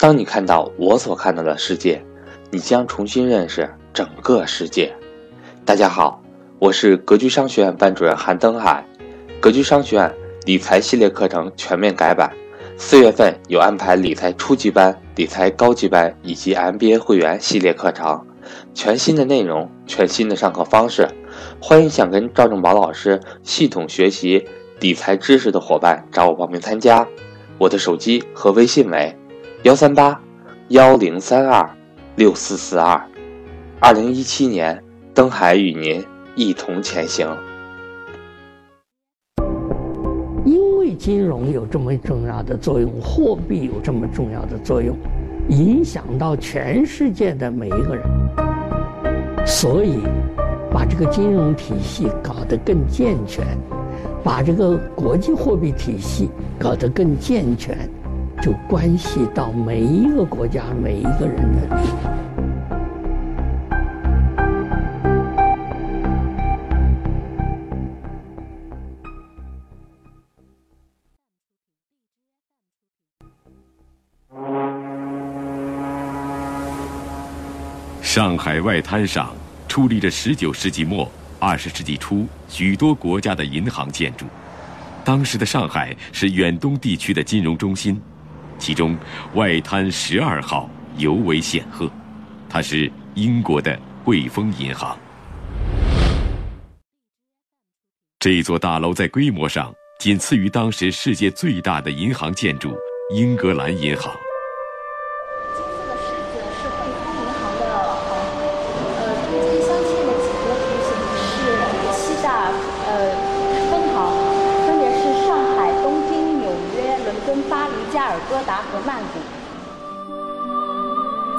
当你看到我所看到的世界，你将重新认识整个世界。大家好，我是格局商学院班主任韩登海。格局商学院理财系列课程全面改版，四月份有安排理财初级班、理财高级班以及 MBA 会员系列课程，全新的内容，全新的上课方式。欢迎想跟赵正宝老师系统学习理财知识的伙伴找我报名参加。我的手机和微信为。幺三八幺零三二六四四二，二零一七年，登海与您一同前行。因为金融有这么重要的作用，货币有这么重要的作用，影响到全世界的每一个人，所以把这个金融体系搞得更健全，把这个国际货币体系搞得更健全。就关系到每一个国家每一个人的。上海外滩上矗立着19世纪末、20世纪初许多国家的银行建筑。当时的上海是远东地区的金融中心。其中，外滩十二号尤为显赫，它是英国的汇丰银行。这座大楼在规模上仅次于当时世界最大的银行建筑——英格兰银行。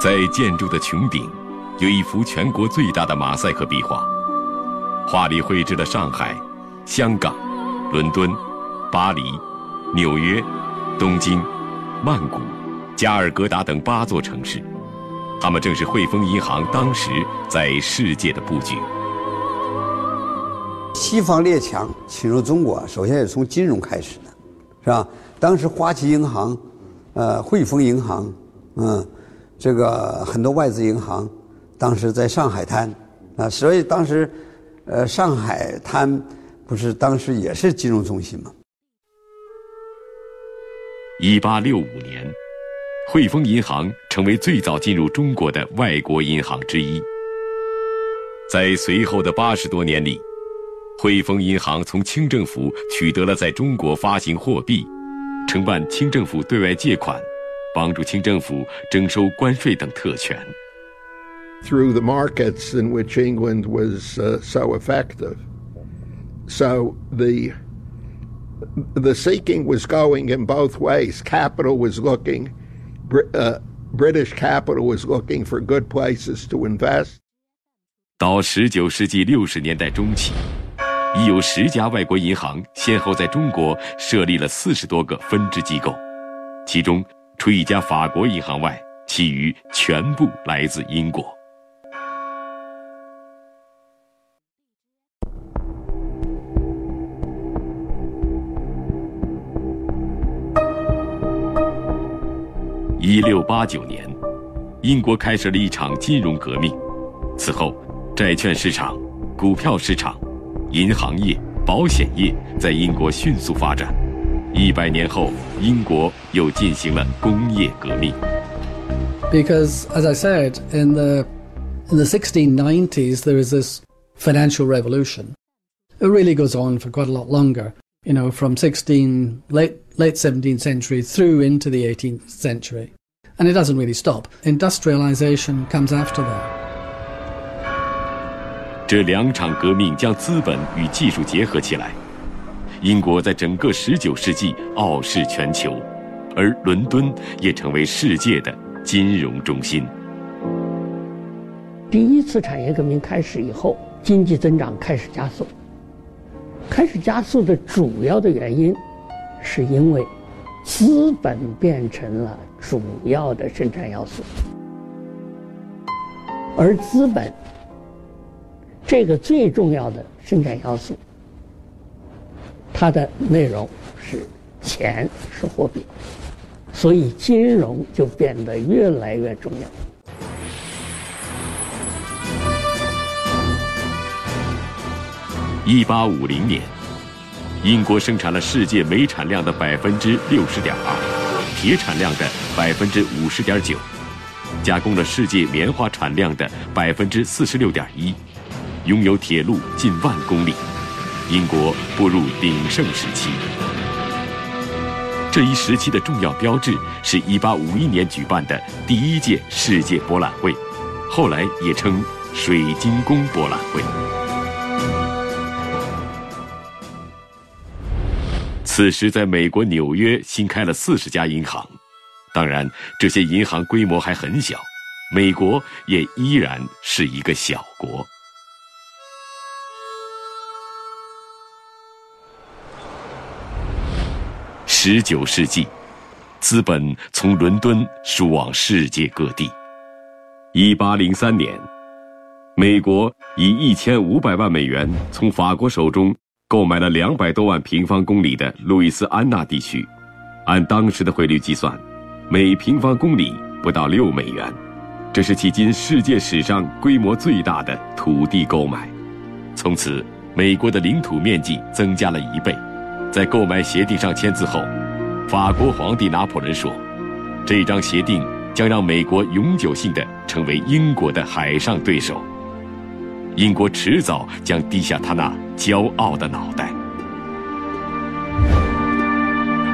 在建筑的穹顶，有一幅全国最大的马赛克壁画，画里绘制了上海、香港、伦敦、巴黎、纽约、东京、曼谷、加尔各答等八座城市，他们正是汇丰银行当时在世界的布局。西方列强侵入中国，首先是从金融开始的，是吧？当时花旗银行、呃汇丰银行，嗯。这个很多外资银行当时在上海滩啊，所以当时呃上海滩不是当时也是金融中心吗？一八六五年，汇丰银行成为最早进入中国的外国银行之一。在随后的八十多年里，汇丰银行从清政府取得了在中国发行货币、承办清政府对外借款。帮助清政府征收关税等特权。Through the markets in which England was uh, so effective, so the the seeking was going in both ways. Capital was looking, uh, British capital was looking for good places to invest. 到十九世纪六十年代中期，已有十家外国银行先后在中国设立了四十多个分支机构，其中。除一家法国银行外，其余全部来自英国。一六八九年，英国开始了一场金融革命。此后，债券市场、股票市场、银行业、保险业在英国迅速发展。一百年后，英国又进行了工业革命。Because, as I said, in the in the 1690s, there is this financial revolution. It really goes on for quite a lot longer. You know, from 16 late late 17th century through into the 18th century, and it doesn't really stop. Industrialization comes after that. 这两场革命将资本与技术结合起来。英国在整个十九世纪傲视全球，而伦敦也成为世界的金融中心。第一次产业革命开始以后，经济增长开始加速。开始加速的主要的原因，是因为资本变成了主要的生产要素，而资本这个最重要的生产要素。它的内容是钱，是货币。所以金融就变得越来越重要。一八五零年，英国生产了世界煤产量的百分之六十点二，铁产量的百分之五十点九，加工了世界棉花产量的百分之四十六点一，拥有铁路近万公里，英国步入鼎盛时期。这一时期的重要标志是1851年举办的第一届世界博览会，后来也称水晶宫博览会。此时，在美国纽约新开了四十家银行，当然，这些银行规模还很小，美国也依然是一个小国。十九世纪，资本从伦敦输往世界各地。一八零三年，美国以一千五百万美元从法国手中购买了两百多万平方公里的路易斯安那地区，按当时的汇率计算，每平方公里不到六美元，这是迄今世界史上规模最大的土地购买。从此，美国的领土面积增加了一倍。在购买协定上签字后，法国皇帝拿破仑说：“这张协定将让美国永久性的成为英国的海上对手。英国迟早将低下他那骄傲的脑袋。”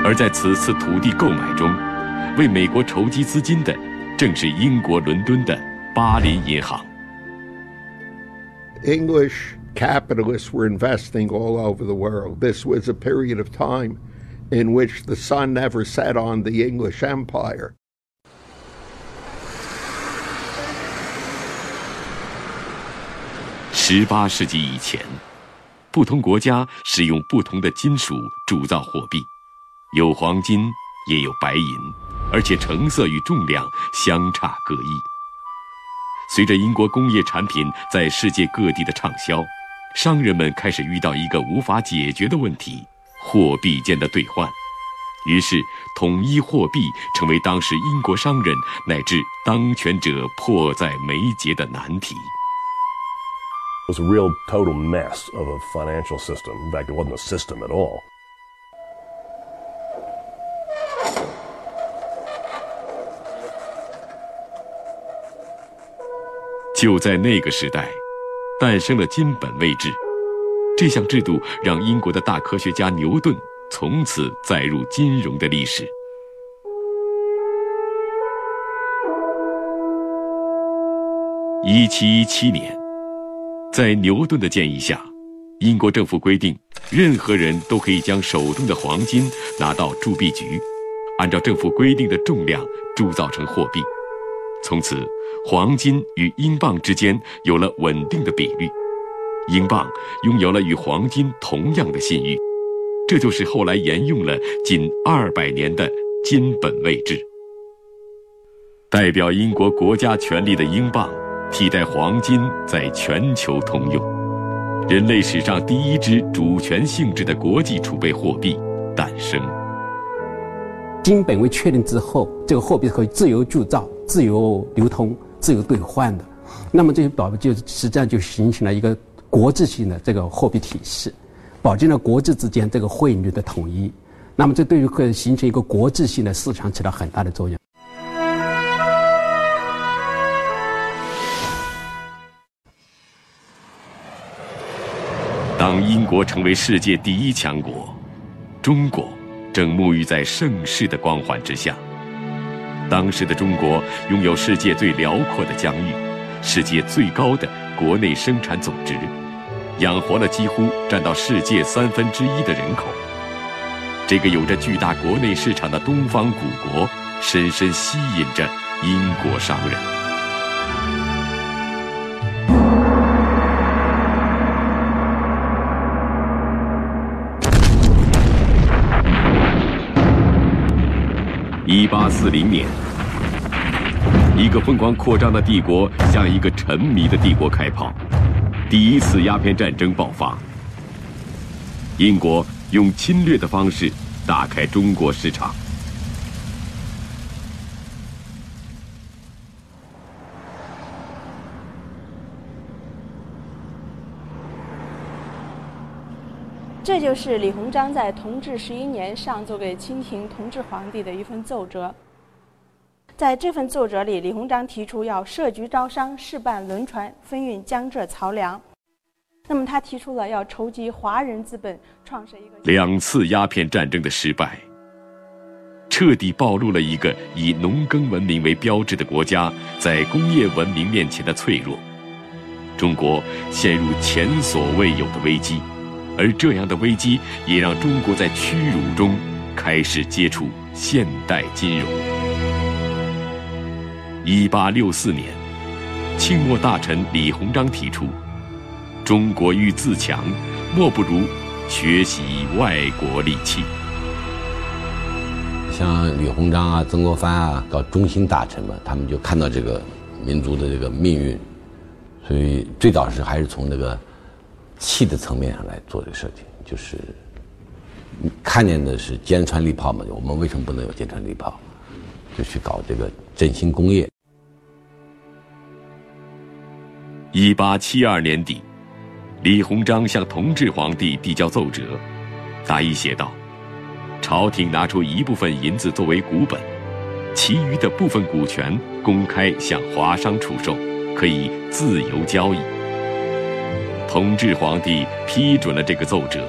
而在此次土地购买中，为美国筹集资金的，正是英国伦敦的巴林银行。English. Capitalists were investing all over the world. This was a period of time in which the sun never set on the English Empire. 十八世纪以前，不同国家使用不同的金属铸造货币，有黄金，也有白银，而且成色与重量相差各异。随着英国工业产品在世界各地的畅销，商人们开始遇到一个无法解决的问题：货币间的兑换。于是，统一货币成为当时英国商人乃至当权者迫在眉睫的难题。It was a real total mess of a financial system. In fact, it wasn't a system at all. 就在那个时代。诞生了金本位制，这项制度让英国的大科学家牛顿从此载入金融的历史。一七一七年，在牛顿的建议下，英国政府规定，任何人都可以将手中的黄金拿到铸币局，按照政府规定的重量铸造成货币。从此，黄金与英镑之间有了稳定的比率，英镑拥有了与黄金同样的信誉，这就是后来沿用了近二百年的金本位制。代表英国国家权力的英镑，替代黄金在全球通用，人类史上第一支主权性质的国际储备货币诞生。金本位确定之后，这个货币可以自由铸造、自由流通、自由兑换的。那么这些宝就实际上就形成了一个国际性的这个货币体系，保证了国际之间这个汇率的统一。那么这对于会形成一个国际性的市场起到很大的作用。当英国成为世界第一强国，中国。正沐浴在盛世的光环之下。当时的中国拥有世界最辽阔的疆域，世界最高的国内生产总值，养活了几乎占到世界三分之一的人口。这个有着巨大国内市场的东方古国，深深吸引着英国商人。一八四零年，一个疯狂扩张的帝国向一个沉迷的帝国开炮，第一次鸦片战争爆发。英国用侵略的方式打开中国市场。这就是李鸿章在同治十一年上奏给清廷同治皇帝的一份奏折。在这份奏折里，李鸿章提出要设局招商，试办轮船，分运江浙漕粮。那么，他提出了要筹集华人资本，创设一个两次鸦片战争的失败，彻底暴露了一个以农耕文明为标志的国家在工业文明面前的脆弱。中国陷入前所未有的危机，而这样的危机也让中国在屈辱中开始接触现代金融。一八六四年，清末大臣李鸿章提出：“中国欲自强，莫不如学习外国利器。”像李鸿章啊、曾国藩啊，到中兴大臣们，他们就看到这个民族的这个命运，所以最早是还是从那个气的层面上来做这个事情，就是看见的是坚船利炮嘛，我们为什么不能有坚船利炮？就去搞这个振兴工业。一八七二年底，李鸿章向同治皇帝递交奏折，大意写道：“朝廷拿出一部分银子作为股本，其余的部分股权公开向华商出售，可以自由交易。”同治皇帝批准了这个奏折，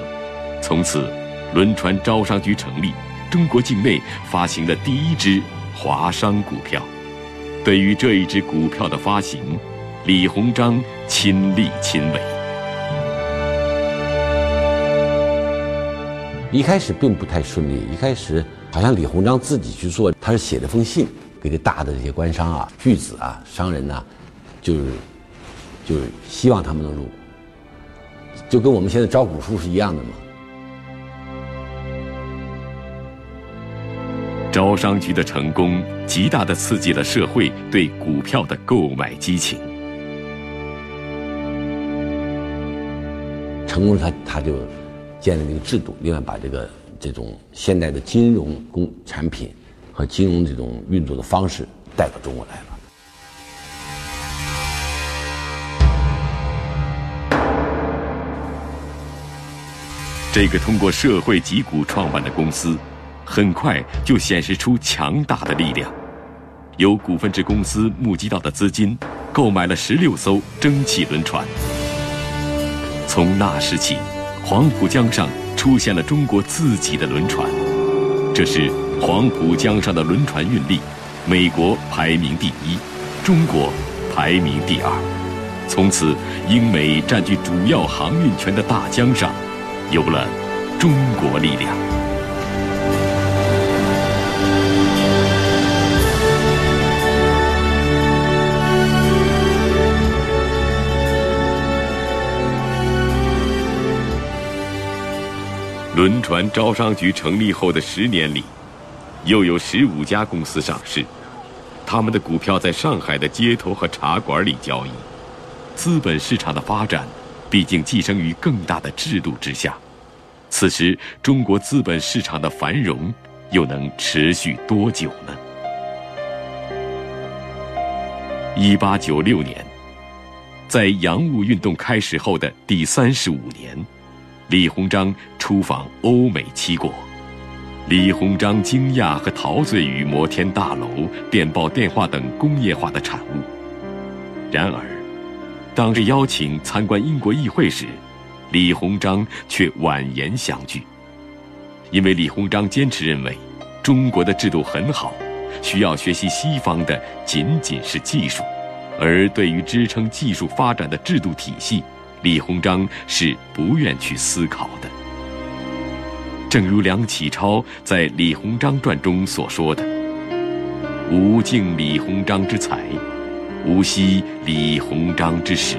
从此，轮船招商局成立，中国境内发行了第一支华商股票。对于这一支股票的发行，李鸿章亲力亲为。一开始并不太顺利，一开始好像李鸿章自己去做，他是写了封信给这大的这些官商啊、巨子啊、商人呐，就是就是希望他们能入股，就跟我们现在招股书是一样的嘛。招商局的成功，极大的刺激了社会对股票的购买激情。成功，他他就建立了一个制度，另外把这个这种现代的金融工产品和金融这种运作的方式带到中国来了。这个通过社会集股创办的公司，很快就显示出强大的力量。由股份制公司募集到的资金，购买了十六艘蒸汽轮船。从那时起，黄浦江上出现了中国自己的轮船。这时，黄浦江上的轮船运力，美国排名第一，中国排名第二。从此，英美占据主要航运权的大江上，有了中国力量。轮船招商局成立后的十年里，又有十五家公司上市，他们的股票在上海的街头和茶馆里交易。资本市场的发展，毕竟寄生于更大的制度之下。此时，中国资本市场的繁荣又能持续多久呢？一八九六年，在洋务运动开始后的第三十五年。李鸿章出访欧美七国，李鸿章惊讶和陶醉于摩天大楼、电报、电话等工业化的产物。然而，当被邀请参观英国议会时，李鸿章却婉言相拒。因为李鸿章坚持认为，中国的制度很好，需要学习西方的仅仅是技术，而对于支撑技术发展的制度体系。李鸿章是不愿去思考的，正如梁启超在《李鸿章传》中所说的：“吾敬李鸿章之才，吾惜李鸿章之时，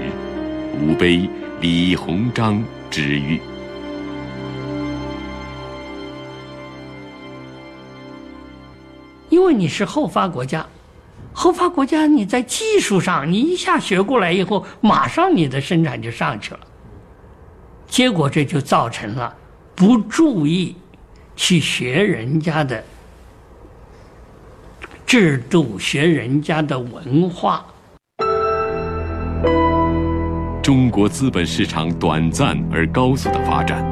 吾悲李鸿章之欲。”因为你是后发国家。后发国家，你在技术上，你一下学过来以后，马上你的生产就上去了。结果这就造成了不注意去学人家的制度，学人家的文化。中国资本市场短暂而高速的发展，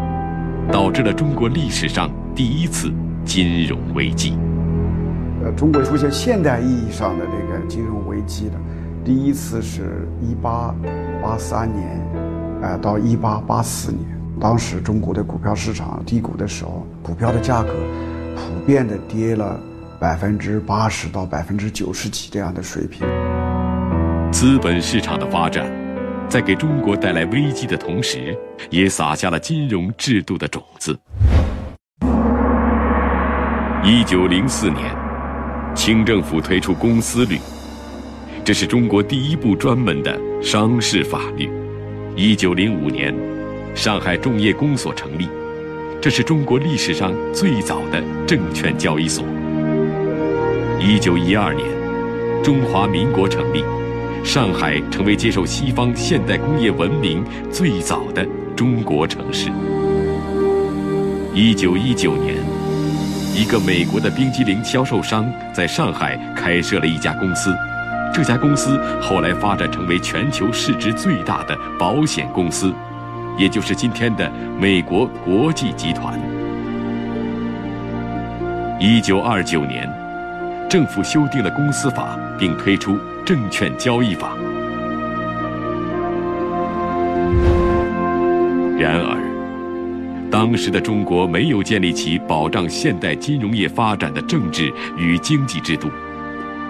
导致了中国历史上第一次金融危机。呃，中国出现现代意义上的这个金融危机的，第一次是一八八三年，呃，到一八八四年，当时中国的股票市场低谷的时候，股票的价格普遍的跌了百分之八十到百分之九十几这样的水平。资本市场的发展，在给中国带来危机的同时，也撒下了金融制度的种子。一九零四年，清政府推出公司律，这是中国第一部专门的商事法律。一九零五年，上海众业公所成立，这是中国历史上最早的证券交易所。一九一二年，中华民国成立。上海成为接受西方现代工业文明最早的中国城市。一九一九年，一个美国的冰激凌销售商在上海开设了一家公司，这家公司后来发展成为全球市值最大的保险公司，也就是今天的美国国际集团。一九二九年，政府修订了公司法，并推出。证券交易法。然而，当时的中国没有建立起保障现代金融业发展的政治与经济制度，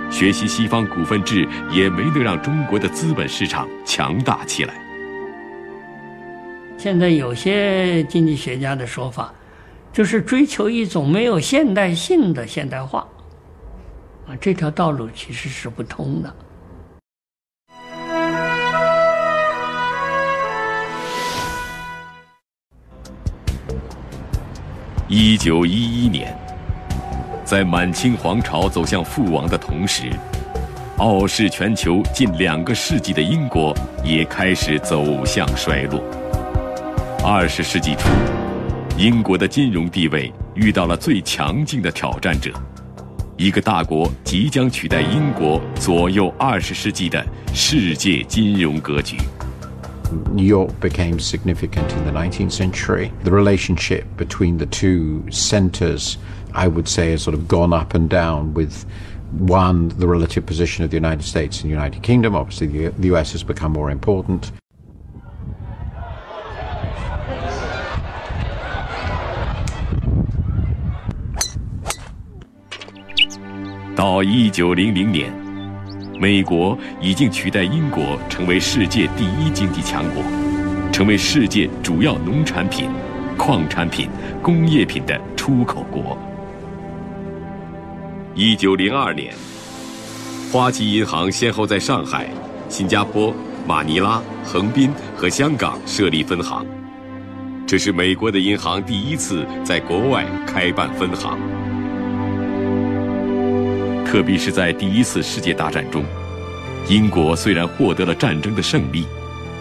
学习西方股份制也没能让中国的资本市场强大起来。现在有些经济学家的说法，就是追求一种没有现代性的现代化，这条道路其实是不通的。一九一一年，在满清皇朝走向覆亡的同时，傲视全球近两个世纪的英国也开始走向衰落。二十世纪初，英国的金融地位遇到了最强劲的挑战者，一个大国即将取代英国，左右二十世纪的世界金融格局。New York became significant in the 19th century. The relationship between the two centers, I would say, has sort of gone up and down with one, the relative position of the United States and the United Kingdom. Obviously, the, the US has become more important. 到一九零零年。美国已经取代英国成为世界第一经济强国，成为世界主要农产品、矿产品、工业品的出口国。一九零二年，花旗银行先后在上海、新加坡、马尼拉、横滨和香港设立分行，这是美国的银行第一次在国外开办分行。特别是在第一次世界大战中，英国虽然获得了战争的胜利，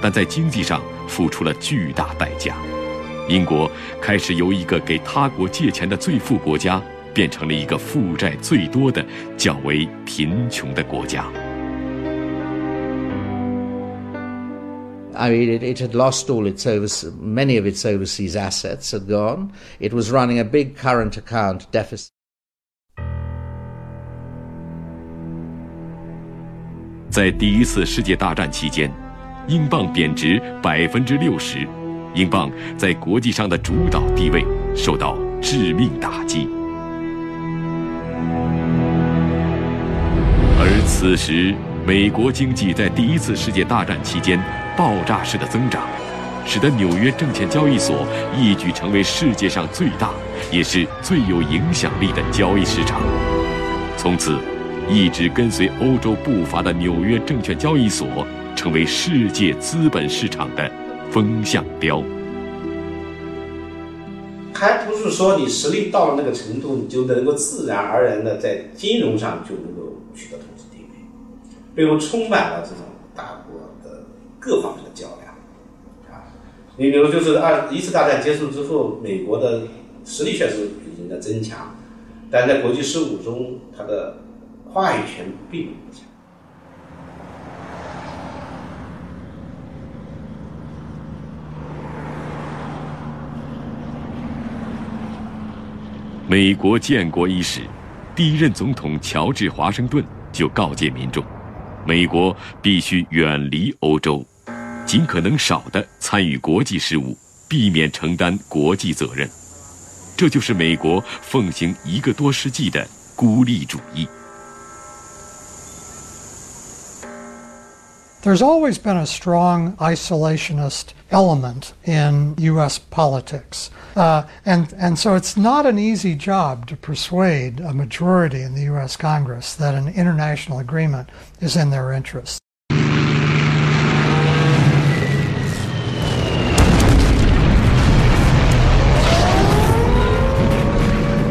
但在经济上付出了巨大代价。英国开始由一个给他国借钱的最富国家，变成了一个负债最多的、较为贫穷的国家。I mean, it, it had lost all its overseas, many of its overseas assets had gone. It was running a big current account deficit. 在第一次世界大战期间，英镑贬值百分之六十，英镑在国际上的主导地位受到致命打击。而此时，美国经济在第一次世界大战期间爆炸式的增长，使得纽约证券交易所一举成为世界上最大也是最有影响力的交易市场。从此。一直跟随欧洲步伐的纽约证券交易所，成为世界资本市场的风向标。还不是说你实力到了那个程度，你就能够自然而然的在金融上就能够取得统治地位，背后充满了这种大国的各方面的较量。啊，你比如就是二一次大战结束之后，美国的实力确实已经在增强，但在国际事务中，它的话语权并不强。美国建国伊始，第一任总统乔治华盛顿就告诫民众，美国必须远离欧洲，尽可能少的参与国际事务，避免承担国际责任。这就是美国奉行一个多世纪的孤立主义。There's always been a strong isolationist element in U.S. politics. Uh, and, and so it's not an easy job to persuade a majority in the U.S. Congress that an international agreement is in their interest.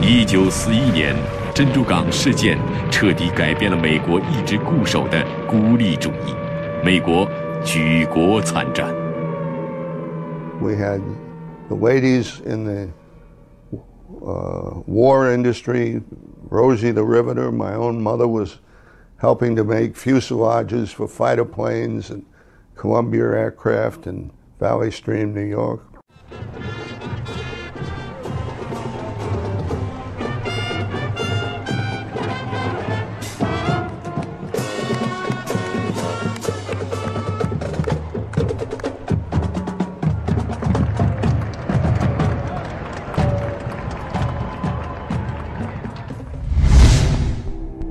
一九四一年珍珠港事件彻底改变了美国一直固守的孤立主义。 美国举国参战。We had the ladies in the uh, war industry. Rosie the Riveter, my own mother, was helping to make fuselages for fighter planes and Columbia aircraft in Valley Stream, New York.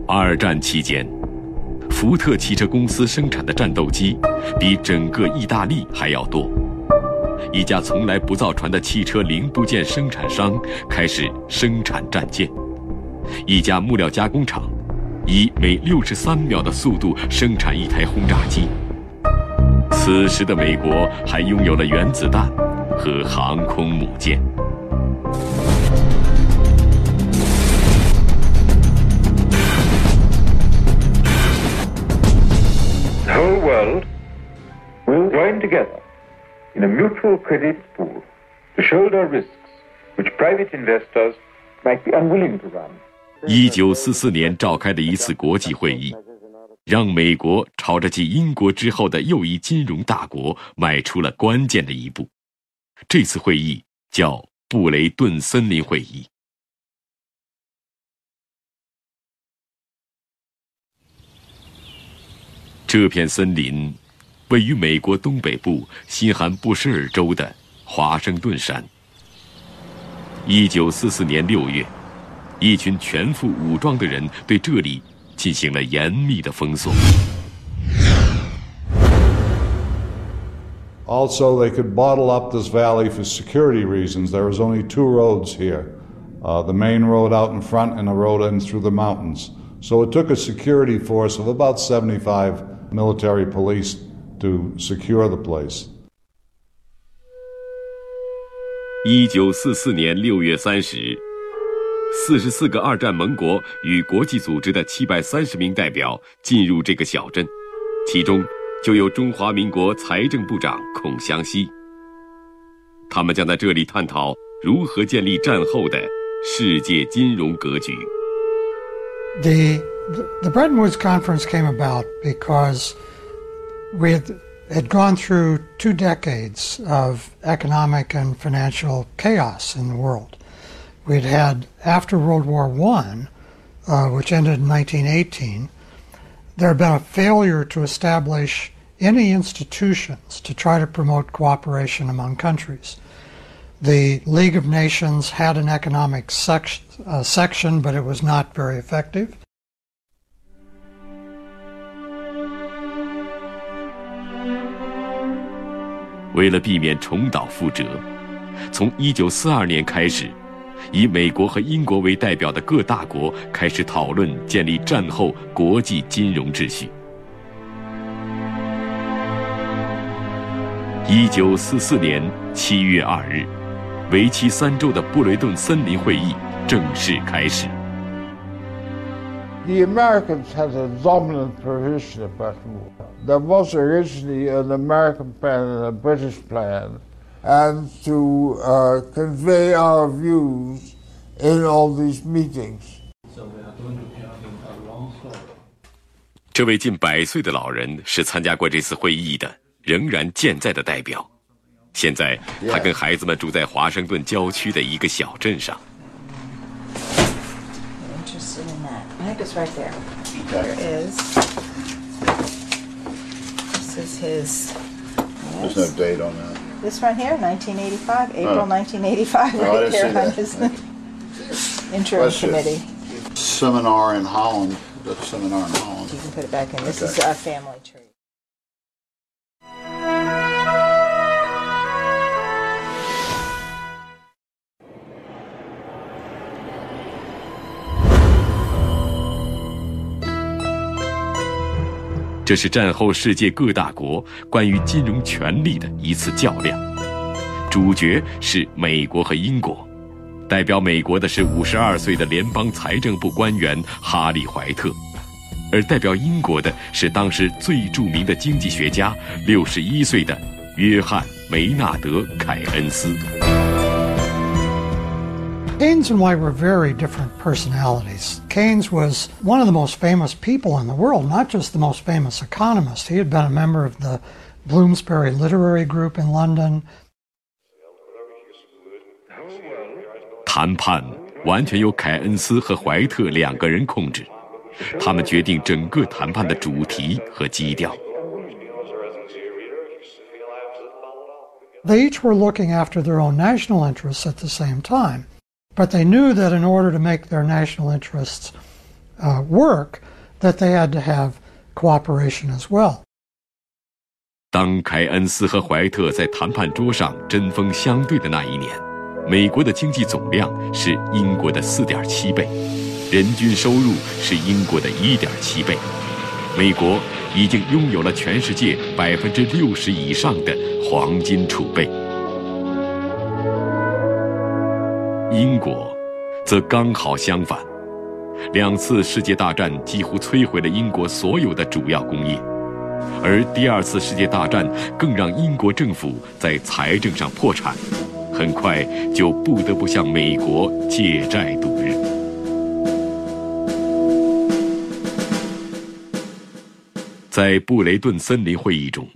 二战期间，福特汽车公司生产的战斗机比整个意大利还要多。一家从来不造船的汽车零部件生产商开始生产战舰。一家木料加工厂以每六十三秒的速度生产一台轰炸机。此时的美国还拥有了原子弹和航空母舰。In a mutual credit pool to shoulder risks which private investors might be unwilling to run. 一九四四年召开的一次国际会议，让美国朝着继英国之后的又一金融大国迈出了关键的一步。这次会议叫布雷顿森林会议。这片森林位于美国东北部新罕布什尔州的华盛顿山。一九四四年六月，一群全副武装的人对这里进行了严密的封锁。Also, they could bottle up this valley for security reasons. There was only two roads here uh, the main road out in front and a road in through the mountains. So it took a security force of about 75 military police to secure the place. 一九四四年六月三十日，四十四个二战盟国与国际组织的七百三十名代表进入这个小镇，其中就有中华民国财政部长孔祥熙。他们将在这里探讨如何建立战后的世界金融格局。The, the Bretton Woods Conference came about because we had, had gone through two decades of economic and financial chaos in the world. We'd had, after World War I, uh, which ended in 1918, there had been a failure to establish any institutions to try to promote cooperation among countries. The League of Nations had an economic sec- uh, section, but it was not very effective. 为了避免重蹈覆辙，从1942年开始，以美国和英国为代表的各大国开始讨论建立战后国际金融秩序。1944年7月2日，为期三周的布雷顿森林会议正式开始。The Americans had a dominant position at Bretton Woods. There was originally an American plan and a British plan, and to uh, convey our views in all these meetings. 这位近百岁的老人是参加过这次会议的，仍然健在的代表。现在他跟孩子们住在华盛顿郊区的一个小镇上。 Right there. Okay. There is. This is his. There's no date on that. This right here, 1985, April Oh. 1985, Oh, I right didn't here see on his interim committee. Seminar in Holland. That's seminar in Holland. You can put it back in. This Okay. is our family tree. “这是战后世界各大国关于金融权力的一次较量，主角是美国和英国。代表美国的是五十二岁的联邦财政部官员哈利·怀特，而代表英国的是当时最著名的经济学家六十一岁的约翰·梅纳德·凯恩斯。Keynes and White were very different personalities. Keynes was one of the most famous people in the world, not just the most famous economist. He had been a member of the Bloomsbury Literary Group in London. 谈判完全由凯恩斯和怀特两个人控制，他们决定整个谈判的主题和基调。 They each were looking after their own national interests at the same time, But they knew that in order to make their national interests work, that they had to have cooperation as well. 当凯恩斯和怀特在谈判桌上针锋相对的那一年，美国的经济总量是英国的四点七倍，人均收入是英国的一点七倍。美国已经拥有了全世界百分之六十以上的黄金储备，英国则刚好相反。两次世界大战几乎摧毁了英国所有的主要工业，而第二次世界大战更让英国政府在财政上破产，很快就不得不向美国借债度日。在布雷顿森林会议中，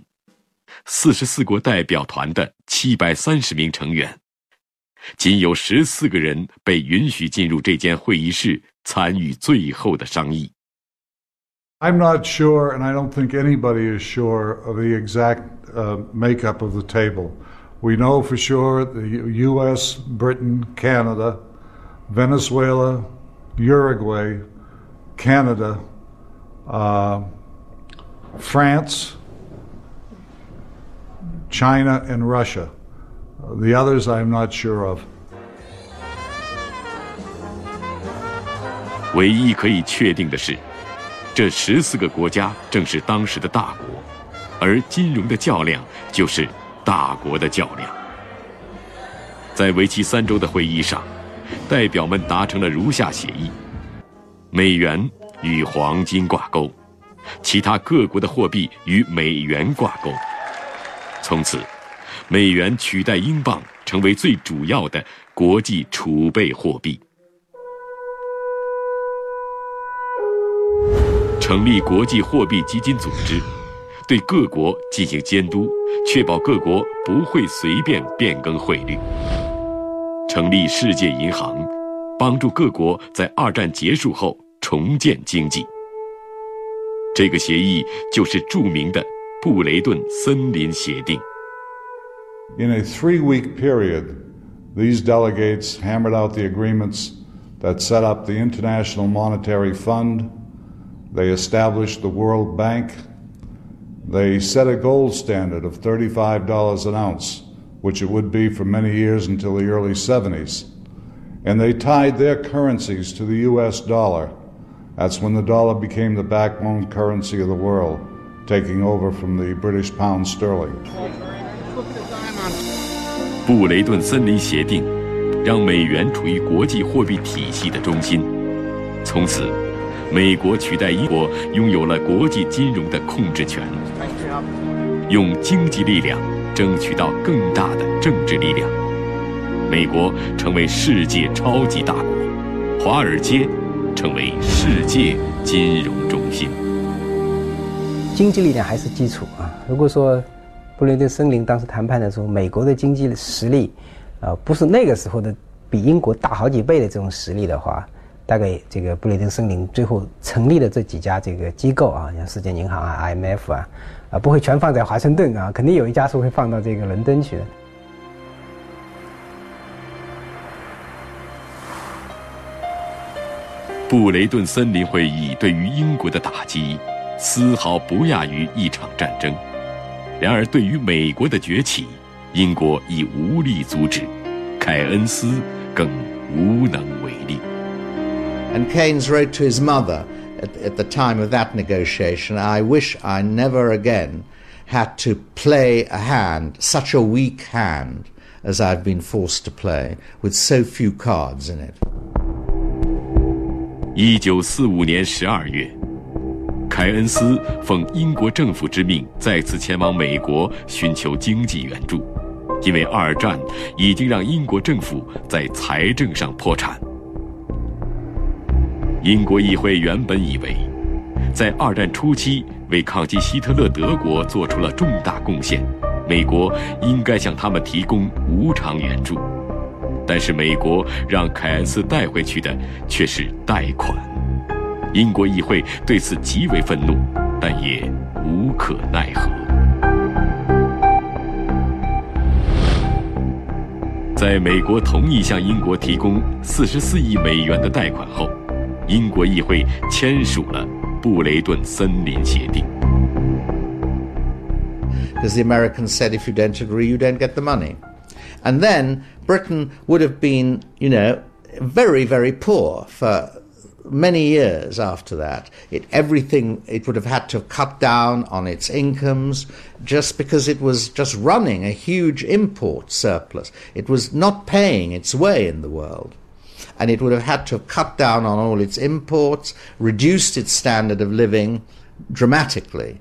四十四国代表团的七百三十名成员，仅有十四个人被允许进入这间会议室参与最后的商议。 I'm not sure, and I don't think anybody is sure of the exact uh, makeup of the table. We know for sure the U- U.S., Britain, Canada, Venezuela, Uruguay, Canada, uh, France, China, and Russia. The others I am not sure of. 唯一可以确定的是，这十四个国家正是当时的大国，而金融的较量就是大国的较量。在为期三周的会议上，代表们达成了如下协议：美元与黄金挂钩，其他各国的货币与美元挂钩。从此，美元取代英镑成为最主要的国际储备货币。成立国际货币基金组织，对各国进行监督，确保各国不会随便变更汇率。成立世界银行，帮助各国在二战结束后重建经济。这个协议就是著名的布雷顿森林协定。In a three week period, these delegates hammered out the agreements that set up the International Monetary Fund. They established the World Bank. They set a gold standard of $35 an ounce, which it would be for many years until the early 70s. And they tied their currencies to the US dollar. That's when the dollar became the backbone currency of the world, taking over from the British pound sterling. 布雷顿森林协定让美元处于国际货币体系的中心，从此，美国取代英国拥有了国际金融的控制权，用经济力量争取到更大的政治力量。美国成为世界超级大国，华尔街成为世界金融中心。经济力量还是基础啊。如果说布雷顿森林当时谈判的时候，美国的经济实力，呃，不是那个时候的比英国大好几倍的这种实力的话，大概这个布雷顿森林最后成立的这几家这个机构啊，像世界银行啊、IMF 啊，啊不会全放在华盛顿啊，肯定有一家是会放到这个伦敦去的。布雷顿森林会议对于英国的打击，丝毫不亚于一场战争。然而，对于美国的崛起，英国已无力阻止，凯恩斯更无能为力。And Keynes wrote to his mother at, at the time of that negotiation, I wish I never again had to play a hand, such a weak hand as I've been forced to play, with so few cards in it. 一九四五年十二月，凯恩斯奉英国政府之命，再次前往美国寻求经济援助，因为二战已经让英国政府在财政上破产。英国议会原本以为，在二战初期为抗击希特勒德国做出了重大贡献，美国应该向他们提供无偿援助。但是美国让凯恩斯带回去的却是贷款，英国议会对此极为愤怒，但也无可奈何。在美国同意向英国提供四十四亿美元的贷款后，英国议会签署了布雷顿森林协定。Because the Americans said, if you don't agree, you don't get the money. And then Britain would have been, you know, very, very poor for many years after that. It, everything, it would have had to cut down on its incomes just because it was just running a huge import surplus. It was not paying its way in the world. And it would have had to have cut down on all its imports, reduced its standard of living dramatically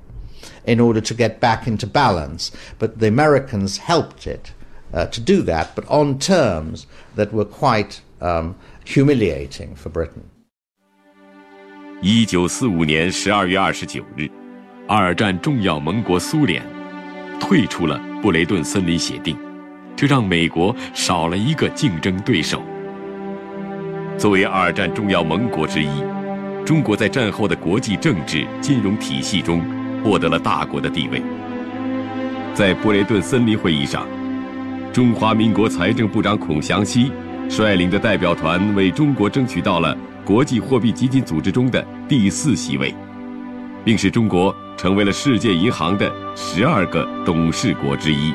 in order to get back into balance. But the Americans helped it uh, to do that, but on terms that were quite um, humiliating for Britain. 一九四五年十二月二十九日，二战重要盟国苏联退出了布雷顿森林协定，这让美国少了一个竞争对手。作为二战重要盟国之一，中国在战后的国际政治金融体系中获得了大国的地位。在布雷顿森林会议上，中华民国财政部长孔祥熙率领的代表团为中国争取到了国际货币基金组织中的第四席位，并使中国成为了世界银行的十二个董事国之一。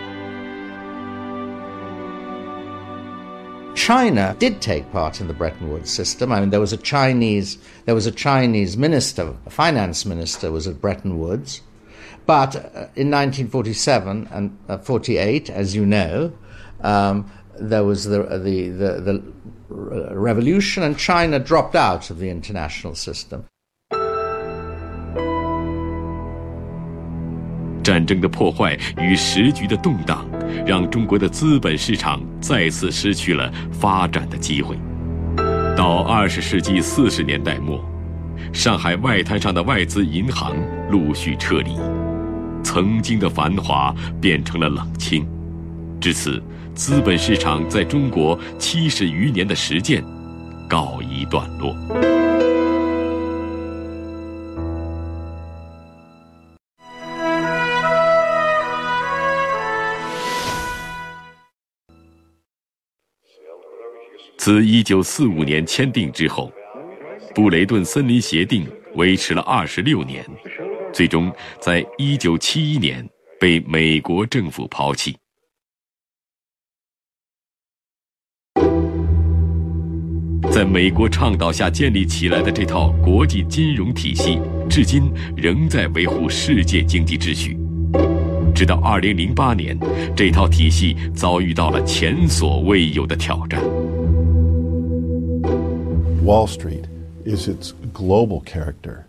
China did take part in the Bretton Woods system. I mean, there was a Chinese, there was a Chinese minister, a finance minister, was at Bretton Woods, but uh, in 1947 and uh, 48, as you know, um, there was the, the, the, the revolution, and China dropped out of the international system. 战争的破坏与时局的动荡，让中国的资本市场再次失去了发展的机会。到二十世纪四十年代末，上海外滩上的外资银行陆续撤离，曾经的繁华变成了冷清，至此，资本市场在中国七十余年的实践告一段落。自一九四五年签订之后，布雷顿森林协定维持了二十六年，最终在一九七一年被美国政府抛弃。在美国倡导下建立起来的这套国际金融体系，至今仍在维护世界经济秩序。直到2008年，这套体系遭遇到了前所未有的挑战。Wall Street is its global character,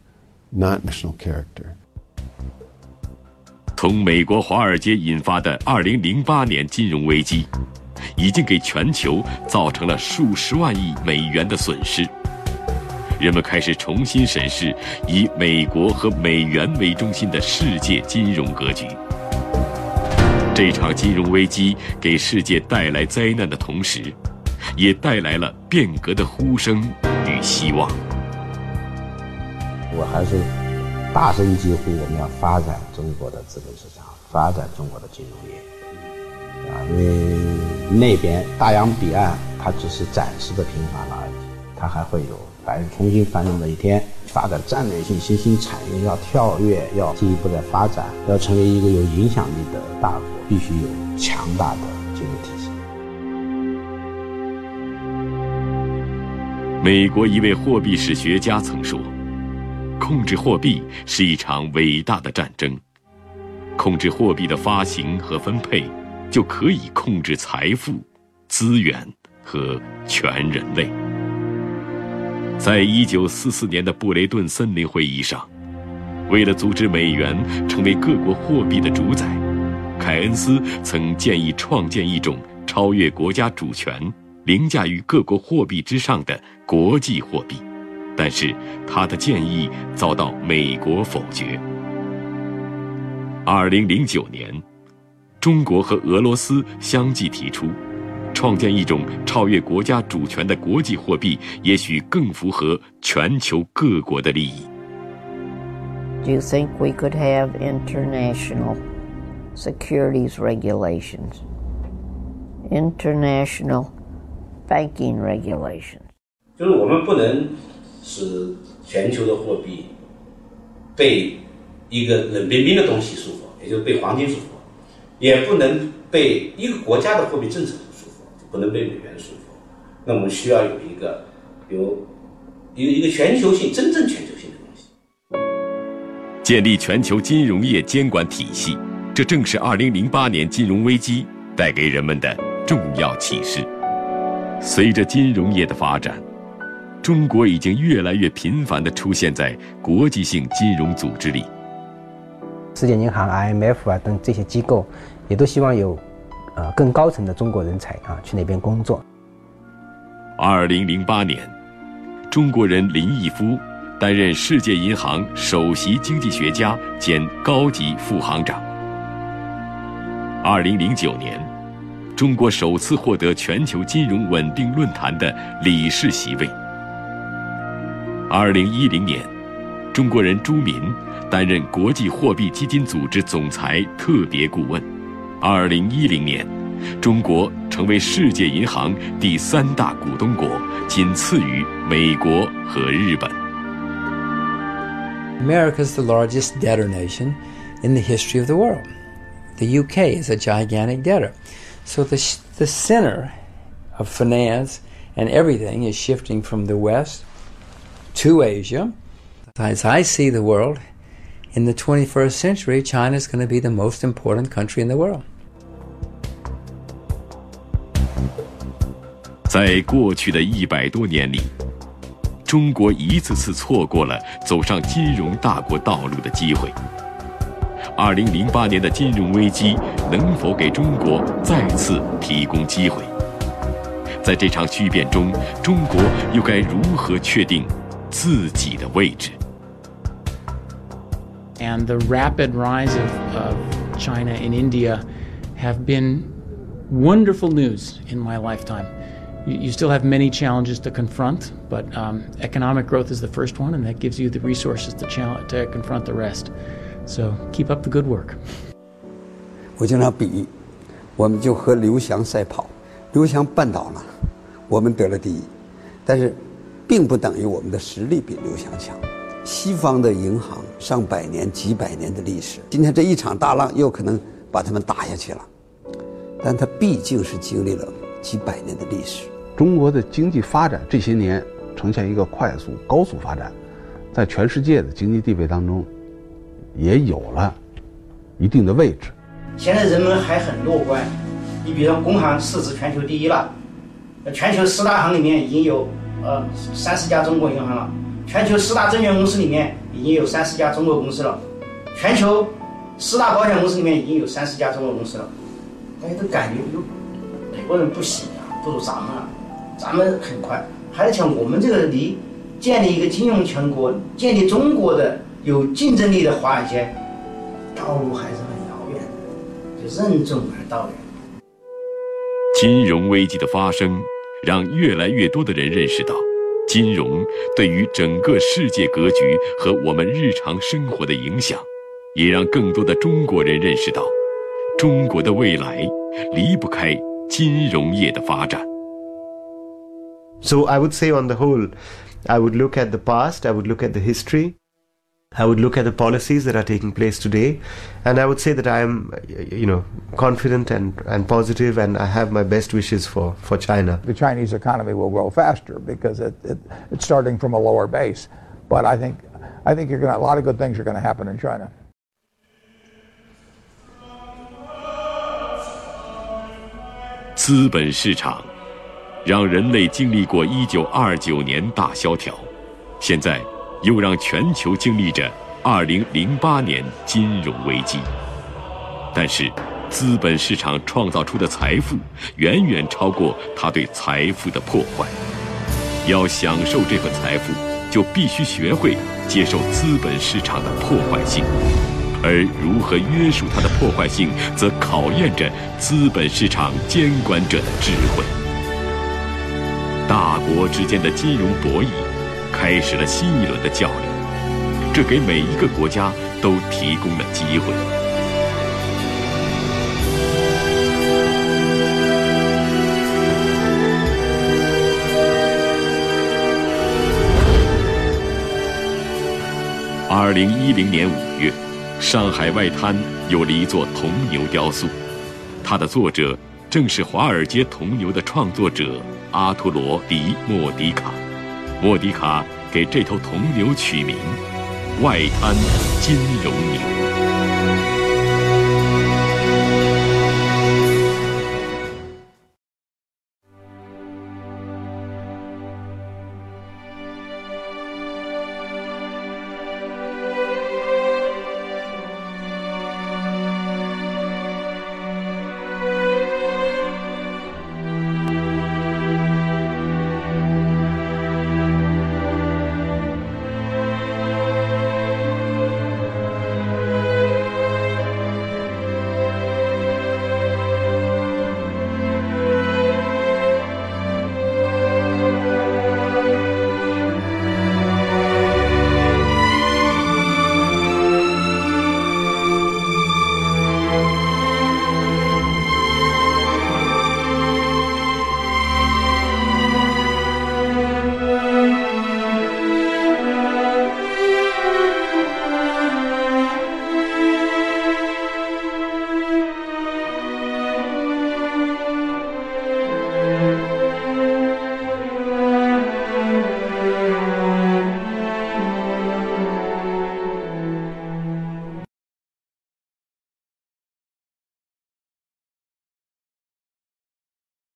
not national character. 从美国华尔街引发的2008年金融危机，已经给全球造成了数十万亿美元的损失。人们开始重新审视以美国和美元为中心的世界金融格局。这场金融危机给世界带来灾难的同时，也带来了变革的呼声与希望。我还是大声疾呼，我们要发展中国的资本市场，发展中国的金融业。啊，因为那边大洋彼岸，它只是暂时的平凡了而已，它还会有繁重新繁荣的一天。发展战略性新兴产业要跳跃，要进一步的发展，要成为一个有影响力的大国，必须有强大的金融体系。美国一位货币史学家曾说：“控制货币是一场伟大的战争，控制货币的发行和分配。”就可以控制财富、资源和全人类。在一九四四年的布雷顿森林会议上，为了阻止美元成为各国货币的主宰，凯恩斯曾建议创建一种超越国家主权、凌驾于各国货币之上的国际货币。但是，他的建议遭到美国否决。二零零九年。中国和俄罗斯相继提出，创建一种超越国家主权的国际货币，也许更符合全球各国的利益。Do you think we could have international securities regulations, international banking regulations? 就是我们不能使全球的货币被一个冷冰冰的东西束缚，也就是被黄金束缚。也不能被一个国家的货币政策所束缚，不能被美元束缚。那我们需要有一个有有一个全球性、真正全球性的东西。建立全球金融业监管体系，这正是2008年金融危机带给人们的重要启示。随着金融业的发展，中国已经越来越频繁地出现在国际性金融组织里。世界银行、IMF 啊等这些机构，也都希望有，呃更高层的中国人才啊去那边工作。二零零八年，中国人林毅夫担任世界银行首席经济学家兼高级副行长。二零零九年，中国首次获得全球金融稳定论坛的理事席位。二零一零年，中国人朱民。担任国际货币基金组织总裁特别顾问。二零一零年，中国成为世界银行第三大股东国，仅次于美国和日本。America is the largest debtor nation in the history of the world. The UK is a gigantic debtor. So the, the center of finance and everything is shifting from the West to Asia. As I see the world, in the 21st century, China is going to be the most important country in the world. 在过去的一百多年里，中国一次次错过了走上金融大国道路的机会。二零零八年的金融危机能否给中国再次提供机会？在这场巨变中，中国又该如何确定自己的位置 ？and the rapid rise of, of China and India have been wonderful news in my lifetime. You, you still have many challenges to confront, but um, economic growth is the first one, and that gives you the resources to, challenge, to confront the rest. So keep up the good work. 我经常比喻，我们就和刘翔赛跑，刘翔绊倒了，我们得了第一，但是并不等于我们的实力比刘翔强。 西方的银行上百年、几百年的历史，今天这一场大浪又可能把他们打下去了，但它毕竟是经历了几百年的历史。中国的经济发展这些年呈现一个快速、高速发展，在全世界的经济地位当中，也有了一定的位置。现在人们还很乐观，你比如说工行市值全球第一了，全球十大行里面已经有呃三十家中国银行了。全球十大证券公司里面已经有三十家中国公司了，全球十大保险公司里面已经有三十家中国公司了。大家都感觉有美国人不行啊，不如咱们啊，咱们很快。还像我们这个离建立一个金融强国、建立中国的有竞争力的华尔街，道路还是很遥远的，就任重而道远。金融危机的发生，让越来越多的人认识到。金融对于整个世界格局和我们日常生活的影响，也让更多的中国人认识到，中国的未来离不开金融业的发展。So I would say, on the whole, I would look at the past, I would look at the history, I would look at the policies that are taking place today, and I would say that I am, you know, confident and, and positive, and I have my best wishes for, for China. The Chinese economy will grow faster because it, it, it's starting from a lower base. But I think, I think you're gonna, a lot of good things are going to happen in China. 又让全球经历着2008年金融危机。但是，资本市场创造出的财富远远超过它对财富的破坏。要享受这份财富，就必须学会接受资本市场的破坏性。而如何约束它的破坏性，则考验着资本市场监管者的智慧。大国之间的金融博弈开始了新一轮的较量，这给每一个国家都提供了机会。二零一零年五月。上海外滩有了一座铜牛雕塑，它的作者正是华尔街铜牛的创作者阿图罗·迪莫迪卡。莫迪卡给这头铜牛取名“外滩金融牛”。